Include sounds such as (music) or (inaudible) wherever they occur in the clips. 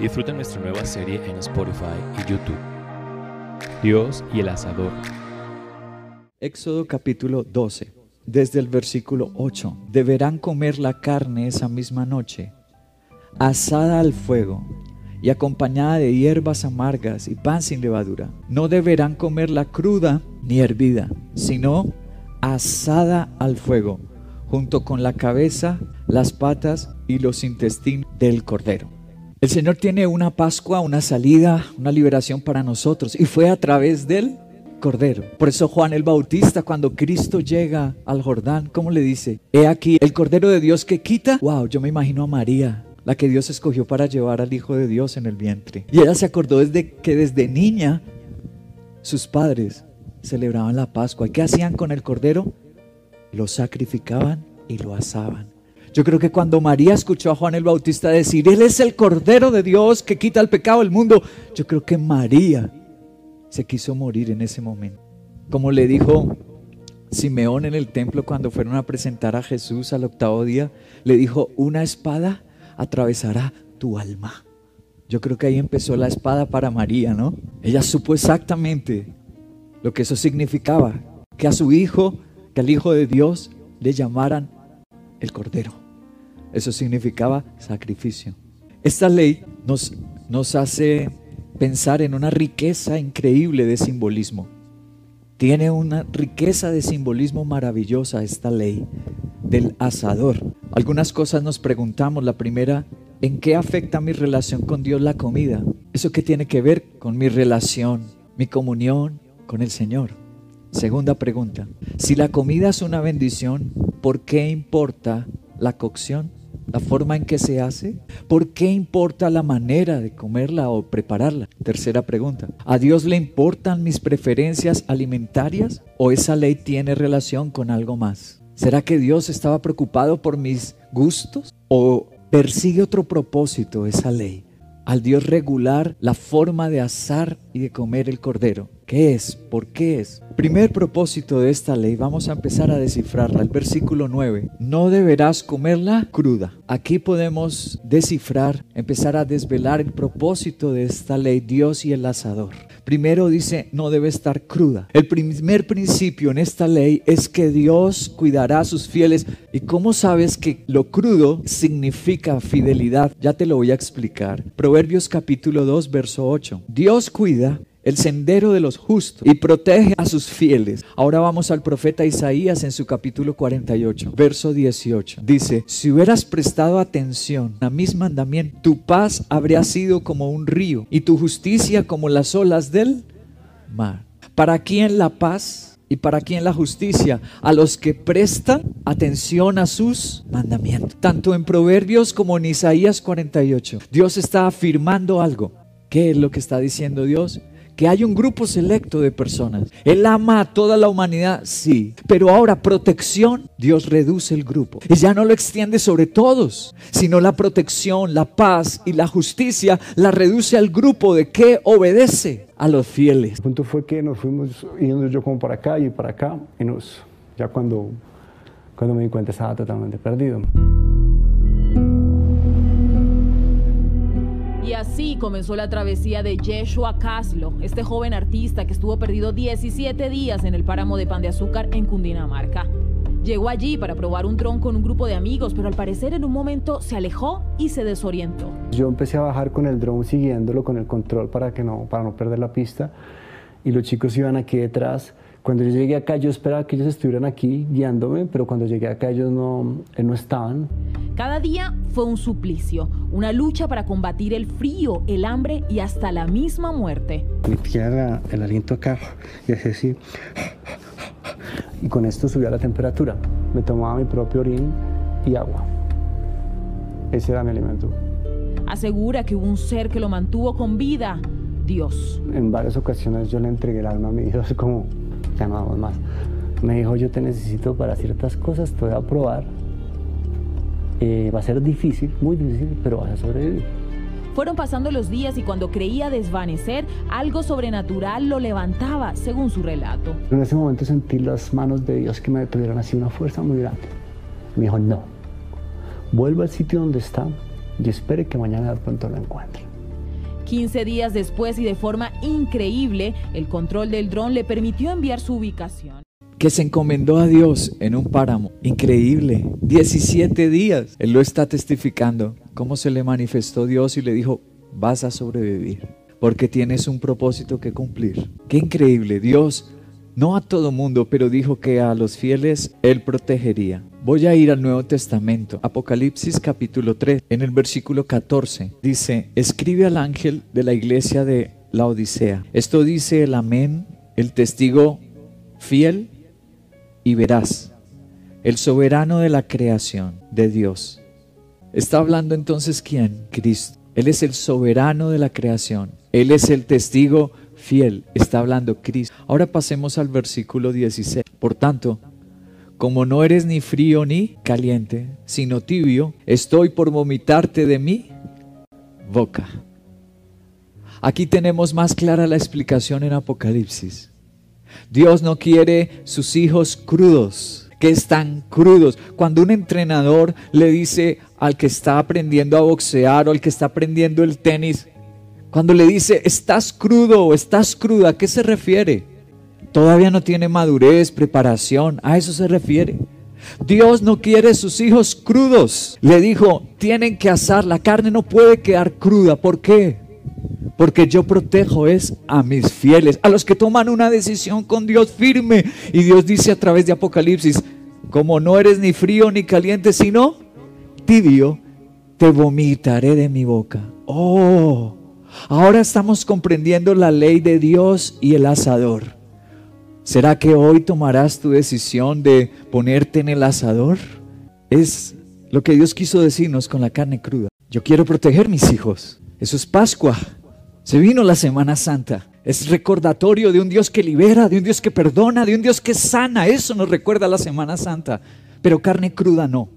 Disfruta nuestra nueva serie en Spotify y YouTube. Dios y el asador. Éxodo capítulo 12, desde el versículo 8. Deberán comer la carne esa misma noche, asada al fuego y acompañada de hierbas amargas y pan sin levadura. No deberán comerla cruda ni hervida, sino asada al fuego, junto con la cabeza, las patas y los intestinos del cordero. El Señor tiene una Pascua, una salida, una liberación para nosotros y fue a través del Cordero. Por eso Juan el Bautista, cuando Cristo llega al Jordán, ¿cómo le dice? He aquí el Cordero de Dios que quita. Wow, yo me imagino a María, la que Dios escogió para llevar al Hijo de Dios en el vientre. Y ella se acordó desde que desde niña sus padres celebraban la Pascua. ¿Y qué hacían con el Cordero? Lo sacrificaban y lo asaban. Yo creo que cuando María escuchó a Juan el Bautista decir, Él es el Cordero de Dios que quita el pecado del mundo, yo creo que María se quiso morir en ese momento. Como le dijo Simeón en el templo cuando fueron a presentar a Jesús al octavo día, le dijo, una espada atravesará tu alma. Yo creo que ahí empezó la espada para María, ¿no? Ella supo exactamente lo que eso significaba, que a su hijo, que al hijo de Dios le llamaran el Cordero. Eso significaba sacrificio. Esta ley nos, nos hace pensar en una riqueza increíble de simbolismo. Tiene una riqueza de simbolismo maravillosa esta ley del asador. Algunas cosas nos preguntamos. La primera, ¿en qué afecta mi relación con Dios la comida? ¿Eso qué tiene que ver con mi relación, mi comunión con el Señor? Segunda pregunta, si la comida es una bendición, ¿por qué importa la cocción? La forma en que se hace? ¿Por qué importa la manera de comerla o prepararla? Tercera pregunta. ¿A Dios le importan mis preferencias alimentarias o esa ley tiene relación con algo más? ¿Será que Dios estaba preocupado por mis gustos o persigue otro propósito esa ley? Al Dios regular la forma de asar y de comer el cordero. ¿Qué es? ¿Por qué es? Primer propósito de esta ley, vamos a empezar a descifrarla. El versículo 9, no deberás comerla cruda. Aquí podemos descifrar, empezar a desvelar el propósito de esta ley, Dios y el asador. Primero dice, no debe estar cruda. El primer principio en esta ley es que Dios cuidará a sus fieles. ¿Y cómo sabes que lo crudo significa fidelidad? Ya te lo voy a explicar. Proverbios capítulo 2, verso 8. Dios cuida el sendero de los justos y protege a sus fieles. Ahora vamos al profeta Isaías en su capítulo 48, verso 18. Dice, si hubieras prestado atención a mis mandamientos, tu paz habría sido como un río y tu justicia como las olas del mar. ¿Para quién la paz? ¿Y para quién la justicia? A los que prestan atención a sus mandamientos. Tanto en Proverbios como en Isaías 48. Dios está afirmando algo. ¿Qué es lo que está diciendo Dios? Que hay un grupo selecto de personas. Él ama a toda la humanidad, sí. Pero ahora protección, Dios reduce el grupo. Y ya no lo extiende sobre todos, sino la protección, la paz y la justicia la reduce al grupo de que obedece a los fieles. El punto fue que nos fuimos yendo yo como para acá y para acá. Y nos, ya cuando, cuando me di cuenta estaba totalmente perdido. Y así comenzó la travesía de Yeshua Caslo, este joven artista que estuvo perdido 17 días en el páramo de Pan de Azúcar en Cundinamarca. Llegó allí para probar un dron con un grupo de amigos, pero al parecer en un momento se alejó y se desorientó. Yo empecé a bajar con el dron siguiéndolo con el control para, que no, para no perder la pista y los chicos iban aquí detrás cuando yo llegué acá, yo esperaba que ellos estuvieran aquí guiándome, pero cuando llegué acá, ellos no, eh, no estaban. Cada día fue un suplicio, una lucha para combatir el frío, el hambre y hasta la misma muerte. Metía el aliento acá y hacía así. Y con esto subía la temperatura. Me tomaba mi propio orín y agua. Ese era mi alimento. Asegura que hubo un ser que lo mantuvo con vida, Dios. En varias ocasiones yo le entregué el alma a mi Dios como ya no vamos más. Me dijo, yo te necesito para ciertas cosas, te voy a probar. Eh, va a ser difícil, muy difícil, pero vas a sobrevivir. Fueron pasando los días y cuando creía desvanecer, algo sobrenatural lo levantaba, según su relato. En ese momento sentí las manos de Dios que me tuvieron así una fuerza muy grande. Me dijo, no, vuelva al sitio donde está y espere que mañana de pronto lo encuentre. 15 días después y de forma increíble, el control del dron le permitió enviar su ubicación. Que se encomendó a Dios en un páramo. Increíble. 17 días. Él lo está testificando. Cómo se le manifestó Dios y le dijo, vas a sobrevivir. Porque tienes un propósito que cumplir. Qué increíble. Dios, no a todo mundo, pero dijo que a los fieles Él protegería. Voy a ir al Nuevo Testamento, Apocalipsis capítulo 3, en el versículo 14. Dice, escribe al ángel de la iglesia de la Odisea. Esto dice el amén, el testigo fiel y veraz, el soberano de la creación de Dios. Está hablando entonces quién? Cristo. Él es el soberano de la creación. Él es el testigo fiel. Está hablando Cristo. Ahora pasemos al versículo 16. Por tanto, como no eres ni frío ni caliente, sino tibio, estoy por vomitarte de mi boca. Aquí tenemos más clara la explicación en Apocalipsis. Dios no quiere sus hijos crudos, que están crudos. Cuando un entrenador le dice al que está aprendiendo a boxear o al que está aprendiendo el tenis, cuando le dice, estás crudo o estás cruda, ¿a qué se refiere? Todavía no tiene madurez, preparación, a eso se refiere. Dios no quiere sus hijos crudos. Le dijo, tienen que asar, la carne no puede quedar cruda. ¿Por qué? Porque yo protejo es a mis fieles, a los que toman una decisión con Dios firme. Y Dios dice a través de Apocalipsis, como no eres ni frío ni caliente, sino tibio, te vomitaré de mi boca. Oh, ahora estamos comprendiendo la ley de Dios y el asador. ¿Será que hoy tomarás tu decisión de ponerte en el asador? Es lo que Dios quiso decirnos con la carne cruda. Yo quiero proteger mis hijos. Eso es Pascua. Se vino la Semana Santa. Es recordatorio de un Dios que libera, de un Dios que perdona, de un Dios que sana. Eso nos recuerda la Semana Santa. Pero carne cruda no.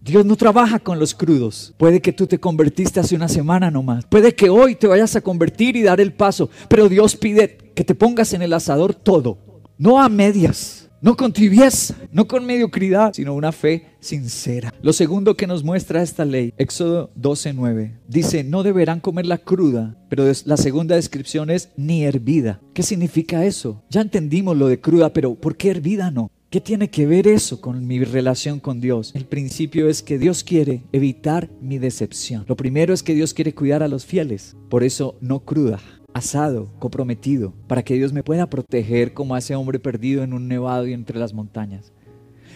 Dios no trabaja con los crudos. Puede que tú te convertiste hace una semana nomás. Puede que hoy te vayas a convertir y dar el paso. Pero Dios pide que te pongas en el asador todo no a medias, no con tibieza, no con mediocridad, sino una fe sincera. Lo segundo que nos muestra esta ley, Éxodo 12:9, dice, no deberán comerla cruda, pero la segunda descripción es ni hervida. ¿Qué significa eso? Ya entendimos lo de cruda, pero ¿por qué hervida no? ¿Qué tiene que ver eso con mi relación con Dios? El principio es que Dios quiere evitar mi decepción. Lo primero es que Dios quiere cuidar a los fieles, por eso no cruda asado, comprometido, para que Dios me pueda proteger como a ese hombre perdido en un nevado y entre las montañas.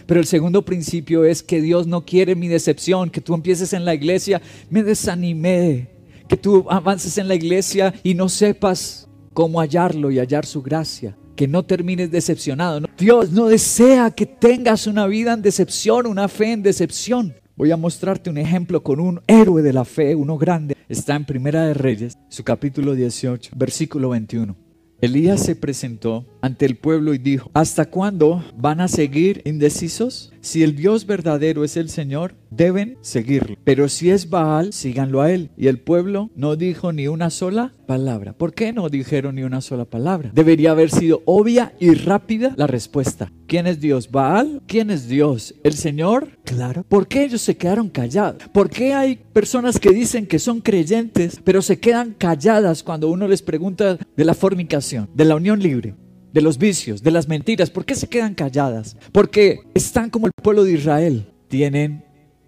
Pero el segundo principio es que Dios no quiere mi decepción, que tú empieces en la iglesia, me desanimé, que tú avances en la iglesia y no sepas cómo hallarlo y hallar su gracia, que no termines decepcionado. Dios no desea que tengas una vida en decepción, una fe en decepción. Voy a mostrarte un ejemplo con un héroe de la fe, uno grande. Está en Primera de Reyes, su capítulo 18, versículo 21. Elías se presentó ante el pueblo y dijo, ¿hasta cuándo van a seguir indecisos? Si el Dios verdadero es el Señor, deben seguirlo. Pero si es Baal, síganlo a él. Y el pueblo no dijo ni una sola palabra. ¿Por qué no dijeron ni una sola palabra? Debería haber sido obvia y rápida la respuesta. ¿Quién es Dios? ¿Baal? ¿Quién es Dios? ¿El Señor? Claro. ¿Por qué ellos se quedaron callados? ¿Por qué hay personas que dicen que son creyentes, pero se quedan calladas cuando uno les pregunta de la fornicación, de la unión libre? De los vicios, de las mentiras. ¿Por qué se quedan calladas? Porque están como el pueblo de Israel. Tienen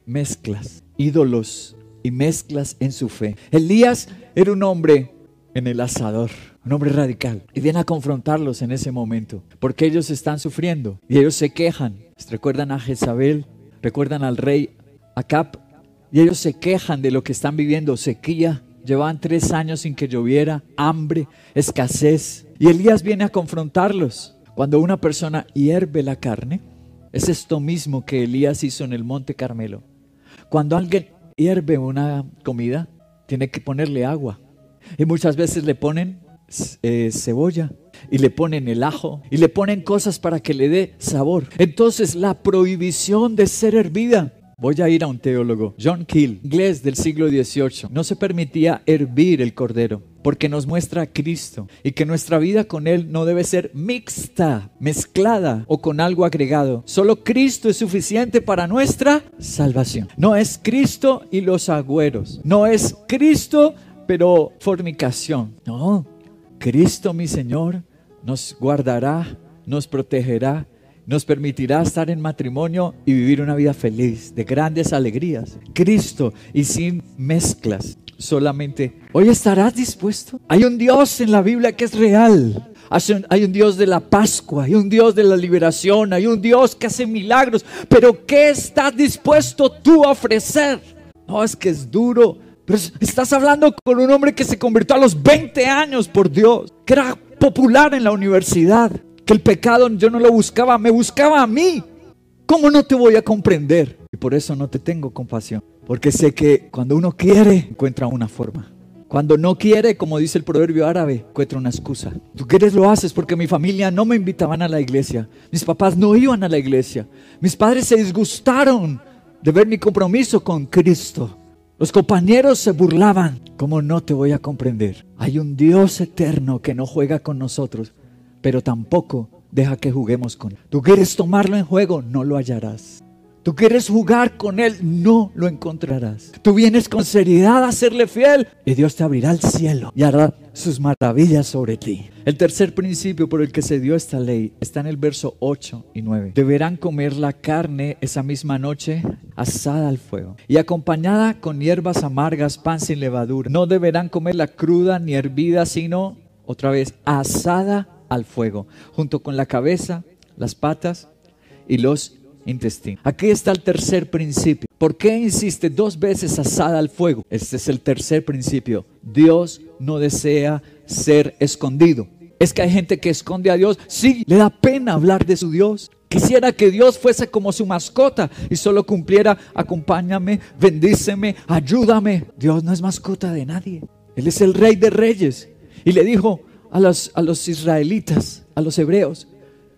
mezclas, ídolos y mezclas en su fe. Elías era un hombre en el asador, un hombre radical. Y viene a confrontarlos en ese momento, porque ellos están sufriendo y ellos se quejan. Recuerdan a Jezabel, recuerdan al rey Acab, y ellos se quejan de lo que están viviendo, sequía. Llevaban tres años sin que lloviera, hambre, escasez, y Elías viene a confrontarlos. Cuando una persona hierve la carne, es esto mismo que Elías hizo en el monte Carmelo. Cuando alguien hierve una comida, tiene que ponerle agua. Y muchas veces le ponen eh, cebolla y le ponen el ajo y le ponen cosas para que le dé sabor. Entonces la prohibición de ser hervida Voy a ir a un teólogo, John Keel, inglés del siglo XVIII. No se permitía hervir el cordero porque nos muestra a Cristo y que nuestra vida con Él no debe ser mixta, mezclada o con algo agregado. Solo Cristo es suficiente para nuestra salvación. No es Cristo y los agüeros. No es Cristo pero fornicación. No, Cristo mi Señor nos guardará, nos protegerá, nos permitirá estar en matrimonio y vivir una vida feliz, de grandes alegrías. Cristo y sin mezclas, solamente. Hoy estarás dispuesto. Hay un Dios en la Biblia que es real. Hay un Dios de la Pascua, hay un Dios de la liberación, hay un Dios que hace milagros. Pero ¿qué estás dispuesto tú a ofrecer? No, es que es duro. Pero estás hablando con un hombre que se convirtió a los 20 años por Dios, que era popular en la universidad, que el pecado yo no lo buscaba, me buscaba a mí. ¿Cómo no te voy a comprender? Y por eso no te tengo compasión. Porque sé que cuando uno quiere, encuentra una forma. Cuando no quiere, como dice el proverbio árabe, encuentra una excusa. Tú quieres lo haces porque mi familia no me invitaban a la iglesia. Mis papás no iban a la iglesia. Mis padres se disgustaron de ver mi compromiso con Cristo. Los compañeros se burlaban. ¿Cómo no te voy a comprender? Hay un Dios eterno que no juega con nosotros, pero tampoco deja que juguemos con él. Tú quieres tomarlo en juego, no lo hallarás. Tú quieres jugar con Él, no lo encontrarás. Tú vienes con seriedad a serle fiel y Dios te abrirá el cielo y hará sus maravillas sobre ti. El tercer principio por el que se dio esta ley está en el verso 8 y 9. Deberán comer la carne esa misma noche asada al fuego y acompañada con hierbas amargas, pan sin levadura. No deberán comerla cruda ni hervida, sino otra vez asada al fuego, junto con la cabeza, las patas y los intestino. Aquí está el tercer principio. ¿Por qué insiste dos veces asada al fuego? Este es el tercer principio. Dios no desea ser escondido. Es que hay gente que esconde a Dios. Sí, le da pena hablar de su Dios. Quisiera que Dios fuese como su mascota y solo cumpliera, acompáñame, bendíceme, ayúdame. Dios no es mascota de nadie. Él es el rey de reyes. Y le dijo a los, a los israelitas, a los hebreos,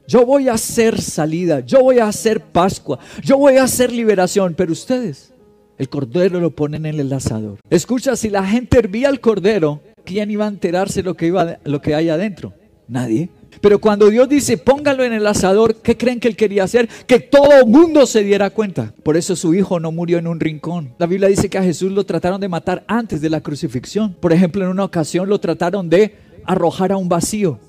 yo voy a hacer salida, yo voy a hacer Pascua, yo voy a hacer liberación, pero ustedes, el cordero lo ponen en el asador. Escucha, si la gente hervía el cordero, ¿quién iba a enterarse lo que, iba, lo que hay adentro? Nadie. Pero cuando Dios dice, póngalo en el asador, ¿qué creen que él quería hacer? Que todo el mundo se diera cuenta. Por eso su hijo no murió en un rincón. La Biblia dice que a Jesús lo trataron de matar antes de la crucifixión. Por ejemplo, en una ocasión lo trataron de arrojar a un vacío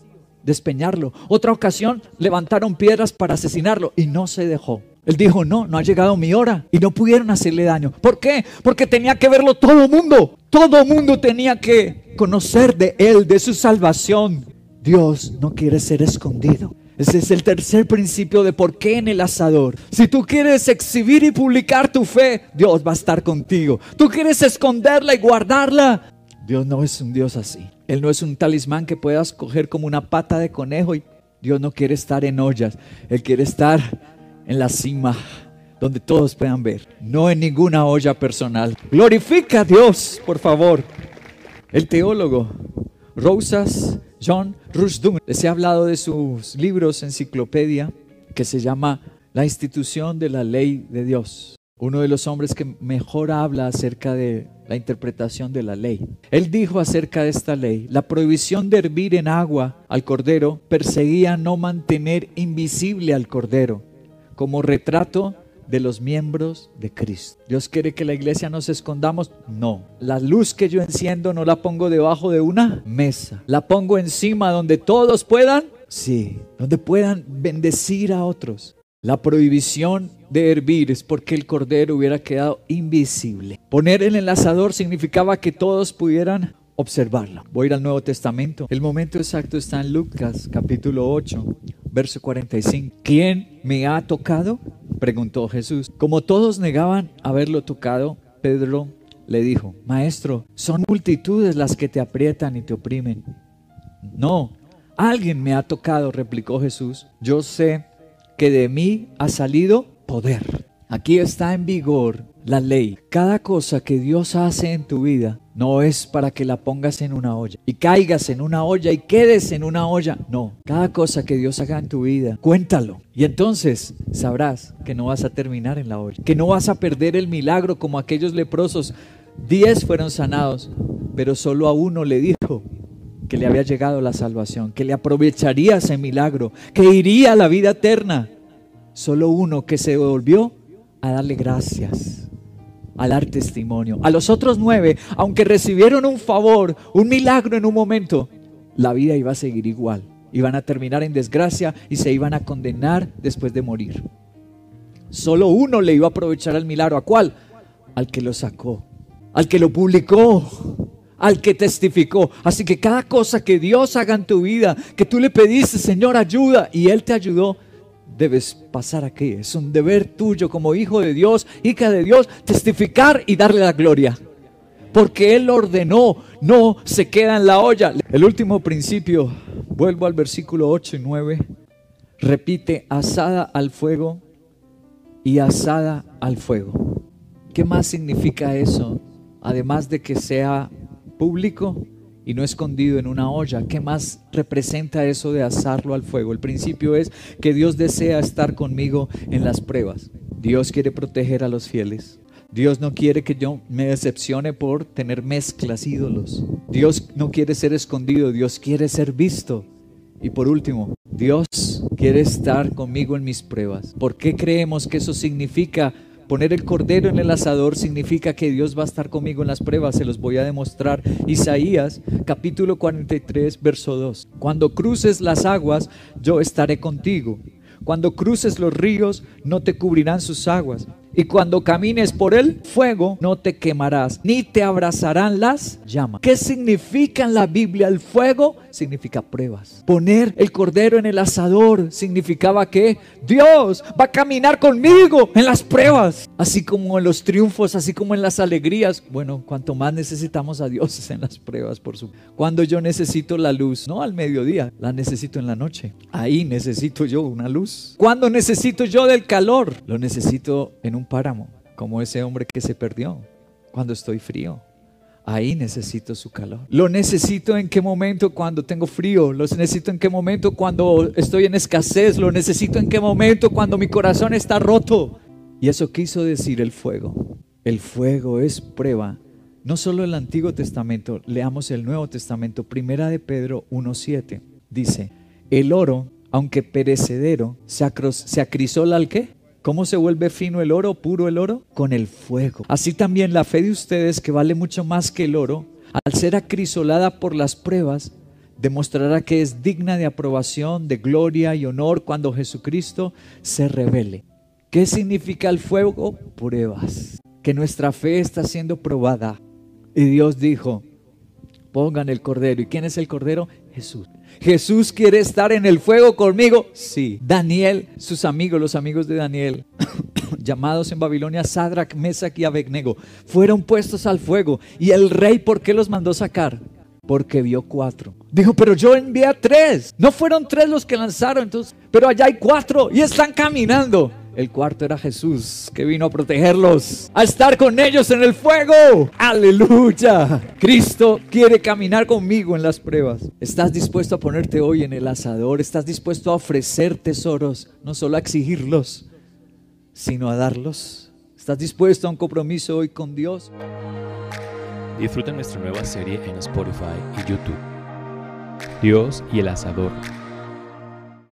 despeñarlo. Otra ocasión levantaron piedras para asesinarlo y no se dejó. Él dijo, no, no ha llegado mi hora. Y no pudieron hacerle daño. ¿Por qué? Porque tenía que verlo todo el mundo. Todo el mundo tenía que conocer de Él, de su salvación. Dios no quiere ser escondido. Ese es el tercer principio de por qué en el asador. Si tú quieres exhibir y publicar tu fe, Dios va a estar contigo. Tú quieres esconderla y guardarla. Dios no es un Dios así. Él no es un talismán que puedas coger como una pata de conejo y Dios no quiere estar en ollas. Él quiere estar en la cima donde todos puedan ver, no en ninguna olla personal. Glorifica a Dios, por favor. El teólogo Rosas John Rushdun les he hablado de sus libros enciclopedia que se llama La institución de la ley de Dios. Uno de los hombres que mejor habla acerca de la interpretación de la ley. Él dijo acerca de esta ley, la prohibición de hervir en agua al cordero perseguía no mantener invisible al cordero como retrato de los miembros de Cristo. Dios quiere que la iglesia nos escondamos. No, la luz que yo enciendo no la pongo debajo de una mesa, la pongo encima donde todos puedan, sí, donde puedan bendecir a otros. La prohibición de hervir es porque el cordero hubiera quedado invisible. Poner el asador significaba que todos pudieran observarlo. Voy a ir al Nuevo Testamento. El momento exacto está en Lucas capítulo 8, verso 45. ¿Quién me ha tocado? preguntó Jesús. Como todos negaban haberlo tocado, Pedro le dijo, Maestro, son multitudes las que te aprietan y te oprimen. No, alguien me ha tocado, replicó Jesús. Yo sé que de mí ha salido poder. Aquí está en vigor la ley. Cada cosa que Dios hace en tu vida no es para que la pongas en una olla y caigas en una olla y quedes en una olla. No, cada cosa que Dios haga en tu vida, cuéntalo. Y entonces sabrás que no vas a terminar en la olla, que no vas a perder el milagro como aquellos leprosos. Diez fueron sanados, pero solo a uno le dijo, que le había llegado la salvación, que le aprovecharía ese milagro, que iría a la vida eterna. Solo uno que se volvió a darle gracias. a dar testimonio. A los otros nueve, aunque recibieron un favor, un milagro en un momento, la vida iba a seguir igual. Iban a terminar en desgracia y se iban a condenar después de morir. Solo uno le iba a aprovechar el milagro. ¿A cuál? Al que lo sacó, al que lo publicó, al que testificó. Así que cada cosa que Dios haga en tu vida, que tú le pediste, Señor, ayuda, y Él te ayudó, debes pasar aquí. Es un deber tuyo como hijo de Dios, hija de Dios, testificar y darle la gloria. Porque Él ordenó, no se queda en la olla. El último principio, vuelvo al versículo 8 y 9, repite, asada al fuego y asada al fuego. ¿Qué más significa eso? Además de que sea público y no escondido en una olla. ¿Qué más representa eso de asarlo al fuego? El principio es que Dios desea estar conmigo en las pruebas. Dios quiere proteger a los fieles. Dios no quiere que yo me decepcione por tener mezclas ídolos. Dios no quiere ser escondido, Dios quiere ser visto. Y por último, Dios quiere estar conmigo en mis pruebas. ¿Por qué creemos que eso significa Poner el cordero en el asador significa que Dios va a estar conmigo en las pruebas, se los voy a demostrar. Isaías capítulo 43, verso 2. Cuando cruces las aguas, yo estaré contigo. Cuando cruces los ríos, no te cubrirán sus aguas. Y cuando camines por el fuego, no te quemarás, ni te abrazarán las llamas. ¿Qué significa en la Biblia el fuego? Significa pruebas. Poner el cordero en el asador significaba que Dios va a caminar conmigo en las pruebas. Así como en los triunfos, así como en las alegrías. Bueno, cuanto más necesitamos a Dios (laughs) en las pruebas, por su. Cuando yo necesito la luz, no al mediodía, la necesito en la noche. Ahí necesito yo una luz. Cuando necesito yo del calor, lo necesito en un páramo, como ese hombre que se perdió cuando estoy frío. Ahí necesito su calor. Lo necesito en qué momento cuando tengo frío. Lo necesito en qué momento cuando estoy en escasez. Lo necesito en qué momento cuando mi corazón está roto. Y eso quiso decir el fuego. El fuego es prueba. No solo el Antiguo Testamento, leamos el Nuevo Testamento. Primera de Pedro 1.7. Dice, el oro, aunque perecedero, se, acrisola al qué? ¿Cómo se vuelve fino el oro, puro el oro? Con el fuego. Así también la fe de ustedes, que vale mucho más que el oro, al ser acrisolada por las pruebas, demostrará que es digna de aprobación, de gloria y honor cuando Jesucristo se revele. ¿Qué significa el fuego? Pruebas. Que nuestra fe está siendo probada. Y Dios dijo, pongan el cordero. ¿Y quién es el cordero? Jesús. Jesús quiere estar en el fuego conmigo. Sí. Daniel, sus amigos, los amigos de Daniel, (coughs) llamados en Babilonia Sadrach, Mesach y Abednego, fueron puestos al fuego. ¿Y el rey por qué los mandó sacar? Porque vio cuatro. Dijo, pero yo envié a tres. No fueron tres los que lanzaron, entonces, pero allá hay cuatro y están caminando. El cuarto era Jesús, que vino a protegerlos, a estar con ellos en el fuego. Aleluya. Cristo quiere caminar conmigo en las pruebas. ¿Estás dispuesto a ponerte hoy en el asador? ¿Estás dispuesto a ofrecer tesoros? No solo a exigirlos, sino a darlos. ¿Estás dispuesto a un compromiso hoy con Dios? Disfruta nuestra nueva serie en Spotify y YouTube. Dios y el asador